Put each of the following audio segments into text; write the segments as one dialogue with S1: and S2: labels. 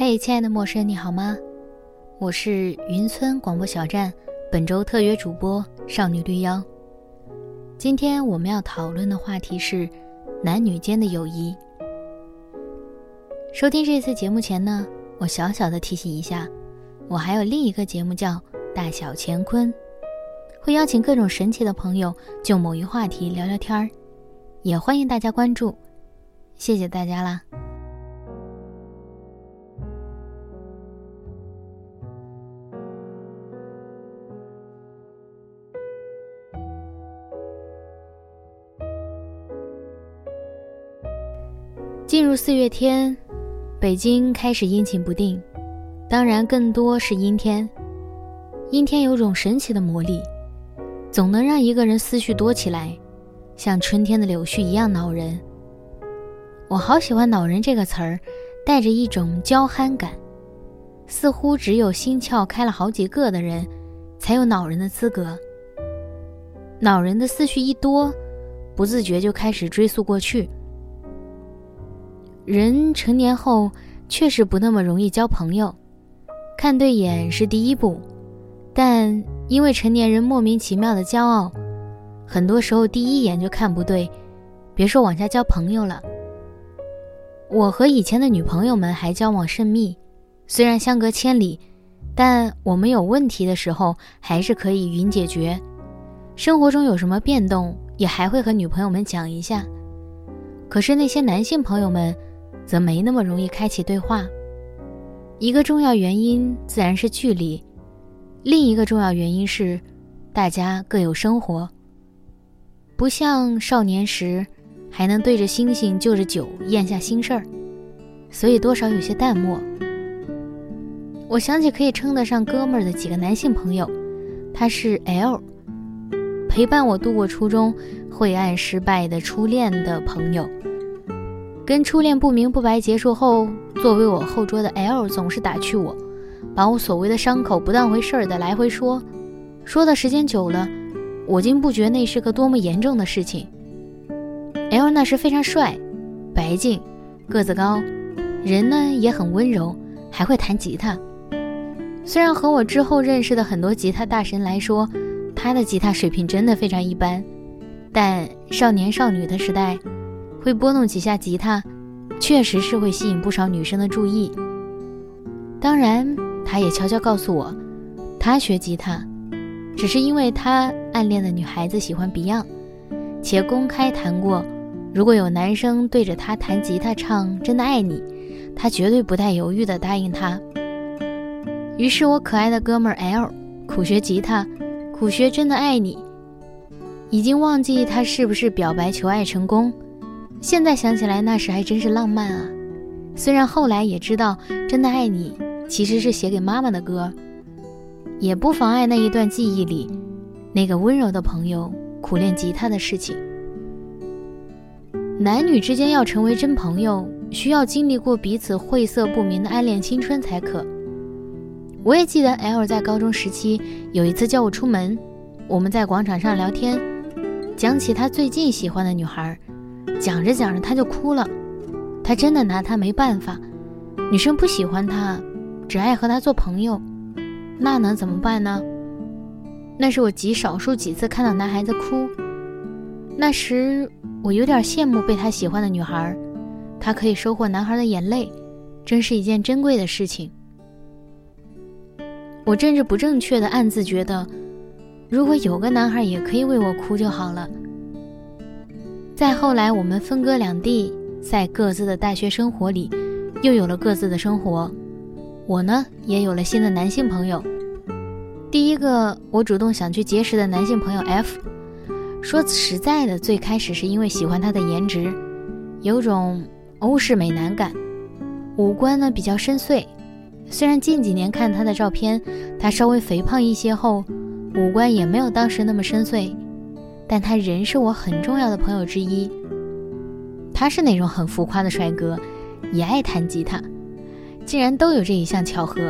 S1: 嘿，亲爱的陌生人，你好吗？我是云村广播小站本周特约主播少女绿妖。今天我们要讨论的话题是男女间的友谊。收听这次节目前呢，我小小的提醒一下，我还有另一个节目叫《大小乾坤》，会邀请各种神奇的朋友就某一话题聊聊天儿，也欢迎大家关注，谢谢大家啦。进入四月天，北京开始阴晴不定，当然更多是阴天。阴天有种神奇的魔力，总能让一个人思绪多起来，像春天的柳絮一样恼人。我好喜欢“恼人”这个词儿，带着一种娇憨感，似乎只有心窍开了好几个的人，才有恼人的资格。恼人的思绪一多，不自觉就开始追溯过去。人成年后确实不那么容易交朋友，看对眼是第一步，但因为成年人莫名其妙的骄傲，很多时候第一眼就看不对，别说往下交朋友了。我和以前的女朋友们还交往甚密，虽然相隔千里，但我们有问题的时候还是可以云解决，生活中有什么变动也还会和女朋友们讲一下。可是那些男性朋友们。则没那么容易开启对话。一个重要原因自然是距离，另一个重要原因是，大家各有生活。不像少年时，还能对着星星就着酒咽下心事儿，所以多少有些淡漠。我想起可以称得上哥们儿的几个男性朋友，他是 L，陪伴我度过初中晦暗失败的初恋的朋友。跟初恋不明不白结束后，作为我后桌的 L 总是打趣我，把我所谓的伤口不当回事儿的来回说，说的时间久了，我竟不觉那是个多么严重的事情。L 那时非常帅，白净，个子高，人呢也很温柔，还会弹吉他。虽然和我之后认识的很多吉他大神来说，他的吉他水平真的非常一般，但少年少女的时代。会拨弄几下吉他，确实是会吸引不少女生的注意。当然，他也悄悄告诉我，他学吉他，只是因为他暗恋的女孩子喜欢 Beyond，且公开谈过，如果有男生对着他弹吉他唱《真的爱你》，他绝对不带犹豫地答应他。于是我可爱的哥们 L 苦学吉他，苦学《真的爱你》，已经忘记他是不是表白求爱成功。现在想起来，那时还真是浪漫啊！虽然后来也知道《真的爱你》其实是写给妈妈的歌，也不妨碍那一段记忆里那个温柔的朋友苦练吉他的事情。男女之间要成为真朋友，需要经历过彼此晦涩不明的暗恋青春才可。我也记得 L 在高中时期有一次叫我出门，我们在广场上聊天，讲起他最近喜欢的女孩。讲着讲着，他就哭了。他真的拿他没办法。女生不喜欢他，只爱和他做朋友，那能怎么办呢？那是我极少数几次看到男孩子哭。那时我有点羡慕被他喜欢的女孩，她可以收获男孩的眼泪，真是一件珍贵的事情。我政治不正确的暗自觉得，如果有个男孩也可以为我哭就好了。再后来，我们分隔两地，在各自的大学生活里，又有了各自的生活。我呢，也有了新的男性朋友。第一个我主动想去结识的男性朋友 F，说实在的，最开始是因为喜欢他的颜值，有种欧式美男感，五官呢比较深邃。虽然近几年看他的照片，他稍微肥胖一些后，五官也没有当时那么深邃。但他仍是我很重要的朋友之一。他是那种很浮夸的帅哥，也爱弹吉他，竟然都有这一项巧合。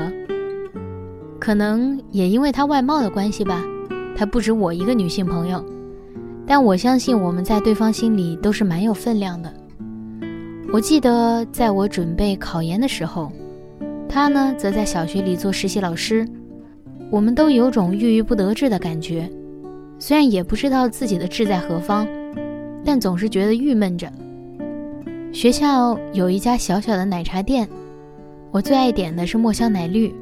S1: 可能也因为他外貌的关系吧，他不止我一个女性朋友。但我相信我们在对方心里都是蛮有分量的。我记得在我准备考研的时候，他呢，则在小学里做实习老师。我们都有种郁郁不得志的感觉，虽然也不知道自己的志在何方，但总是觉得郁闷着。学校有一家小小的奶茶店，我最爱点的是墨香奶绿。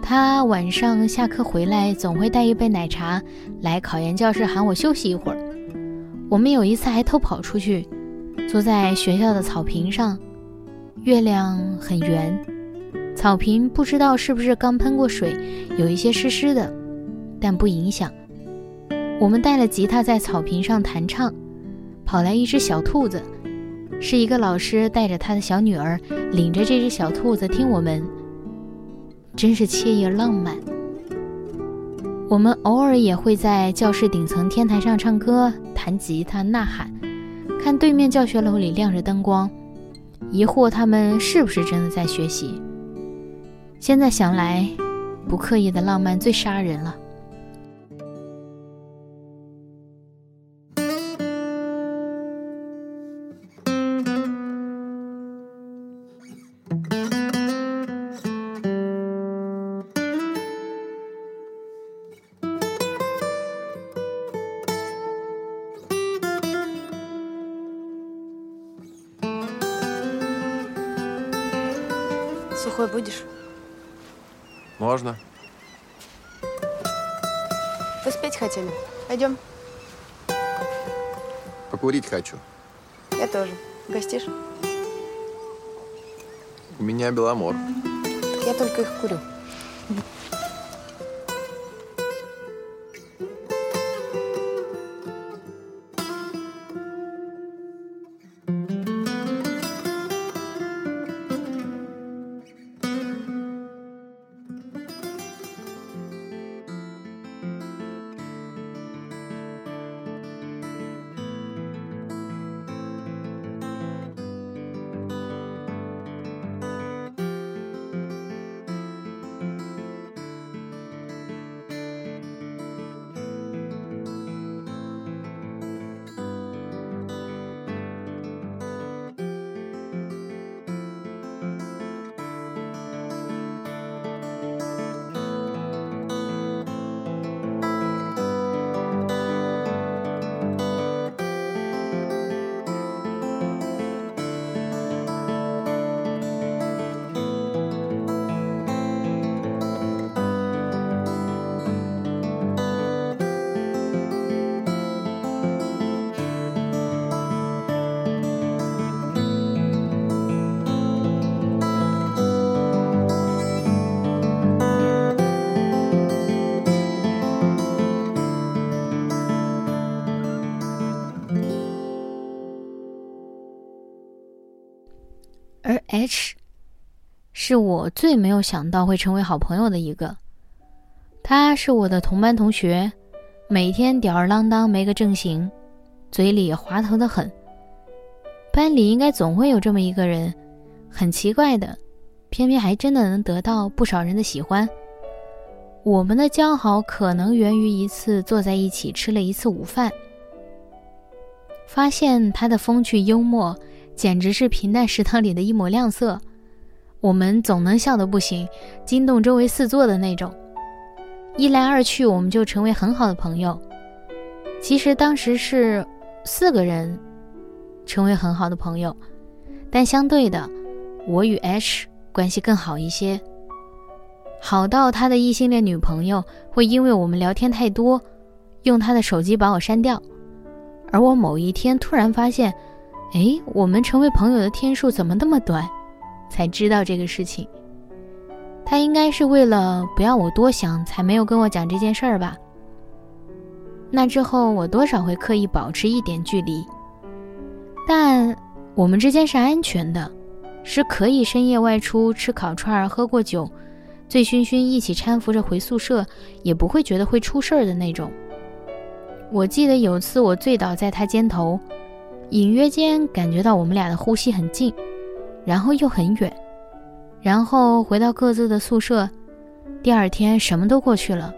S1: 他晚上下课回来，总会带一杯奶茶来考研教室喊我休息一会儿。我们有一次还偷跑出去，坐在学校的草坪上，月亮很圆，草坪不知道是不是刚喷过水，有一些湿湿的，但不影响。我们带了吉他在草坪上弹唱，跑来一只小兔子，是一个老师带着他的小女儿，领着这只小兔子听我们。真是惬意浪漫。我们偶尔也会在教室顶层天台上唱歌、弹吉他、呐喊，看对面教学楼里亮着灯光，疑惑他们是不是真的在学习。现在想来，不刻意的浪漫最杀人了。
S2: Сухой будешь?
S3: Можно.
S2: Вы спеть хотели? Пойдем.
S3: Покурить хочу.
S2: Я тоже. Гостишь?
S3: У меня беломор.
S2: Я только их курю.
S1: 是我最没有想到会成为好朋友的一个。他是我的同班同学，每天吊儿郎当没个正形，嘴里滑头的很。班里应该总会有这么一个人，很奇怪的，偏偏还真的能得到不少人的喜欢。我们的交好可能源于一次坐在一起吃了一次午饭，发现他的风趣幽默。简直是平淡食堂里的一抹亮色，我们总能笑得不行，惊动周围四座的那种。一来二去，我们就成为很好的朋友。其实当时是四个人成为很好的朋友，但相对的，我与 H 关系更好一些，好到他的异性恋女朋友会因为我们聊天太多，用他的手机把我删掉。而我某一天突然发现。哎，我们成为朋友的天数怎么那么短？才知道这个事情。他应该是为了不要我多想，才没有跟我讲这件事儿吧。那之后，我多少会刻意保持一点距离，但我们之间是安全的，是可以深夜外出吃烤串、喝过酒，醉醺醺一起搀扶着回宿舍，也不会觉得会出事儿的那种。我记得有次我醉倒在他肩头。隐约间感觉到我们俩的呼吸很近，然后又很远，然后回到各自的宿舍。第二天什么都过去了。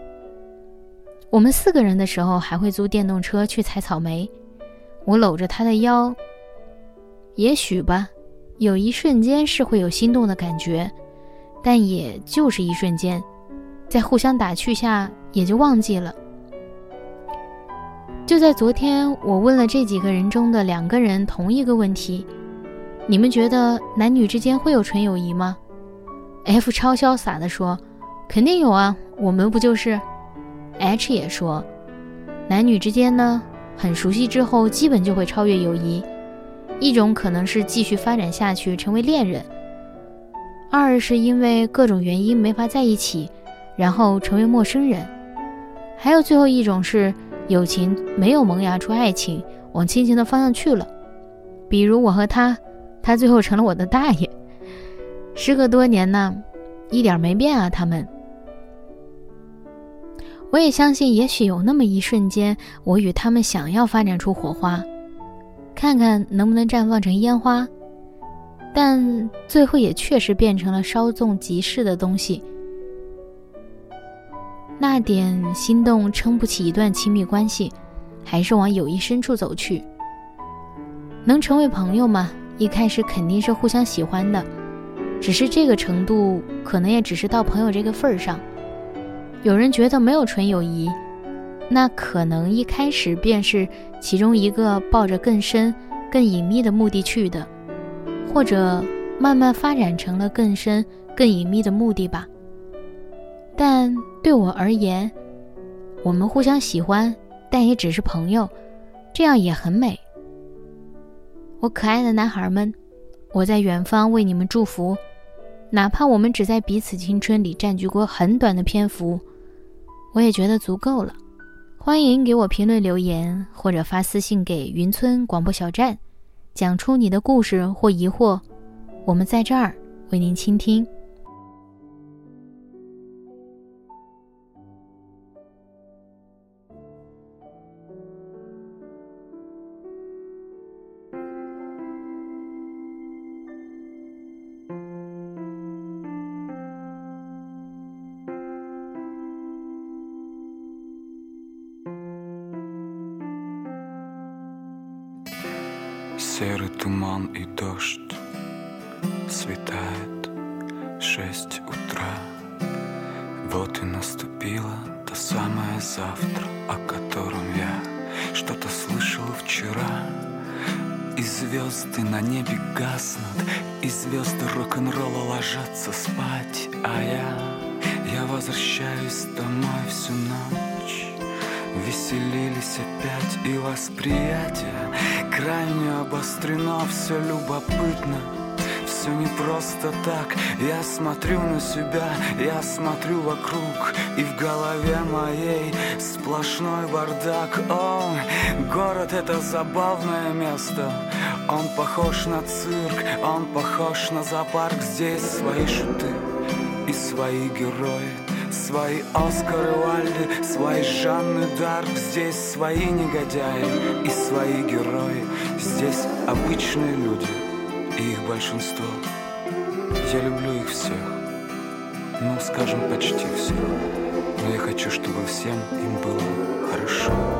S1: 我们四个人的时候还会租电动车去采草莓，我搂着他的腰。也许吧，有一瞬间是会有心动的感觉，但也就是一瞬间，在互相打趣下也就忘记了。就在昨天，我问了这几个人中的两个人同一个问题：你们觉得男女之间会有纯友谊吗？F 超潇洒地说：“肯定有啊，我们不就是？”H 也说：“男女之间呢，很熟悉之后，基本就会超越友谊。一种可能是继续发展下去，成为恋人；二是因为各种原因没法在一起，然后成为陌生人；还有最后一种是。”友情没有萌芽出爱情，往亲情的方向去了。比如我和他，他最后成了我的大爷。时隔多年呢，一点没变啊。他们，我也相信，也许有那么一瞬间，我与他们想要发展出火花，看看能不能绽放成烟花。但最后也确实变成了稍纵即逝的东西。那点心动撑不起一段亲密关系，还是往友谊深处走去。能成为朋友吗？一开始肯定是互相喜欢的，只是这个程度可能也只是到朋友这个份儿上。有人觉得没有纯友谊，那可能一开始便是其中一个抱着更深、更隐秘的目的去的，或者慢慢发展成了更深、更隐秘的目的吧。但对我而言，我们互相喜欢，但也只是朋友，这样也很美。我可爱的男孩们，我在远方为你们祝福，哪怕我们只在彼此青春里占据过很短的篇幅，我也觉得足够了。欢迎给我评论留言，或者发私信给云村广播小站，讲出你的故事或疑惑，我们在这儿为您倾听。
S4: Серый туман и дождь Светает шесть утра. Вот и наступило то самое завтра О котором я что-то слышал вчера. И звезды на небе гаснут И звезды рок-н-ролла ложатся спать. А я, я возвращаюсь домой всю ночь. Веселились опять и восприятие Крайне обострено, все любопытно все не просто так. Я смотрю на себя, я смотрю вокруг И в голове моей сплошной бардак. О, город это забавное место. Он похож на цирк, он похож на зоопарк. Здесь свои шуты и свои герои Свои Оскары Вальды, свои Жанны Дарк. Здесь свои негодяи и свои герои. Здесь обычные люди и их большинство. Я люблю их всех, ну, скажем, почти всех. Но я хочу, чтобы всем им было хорошо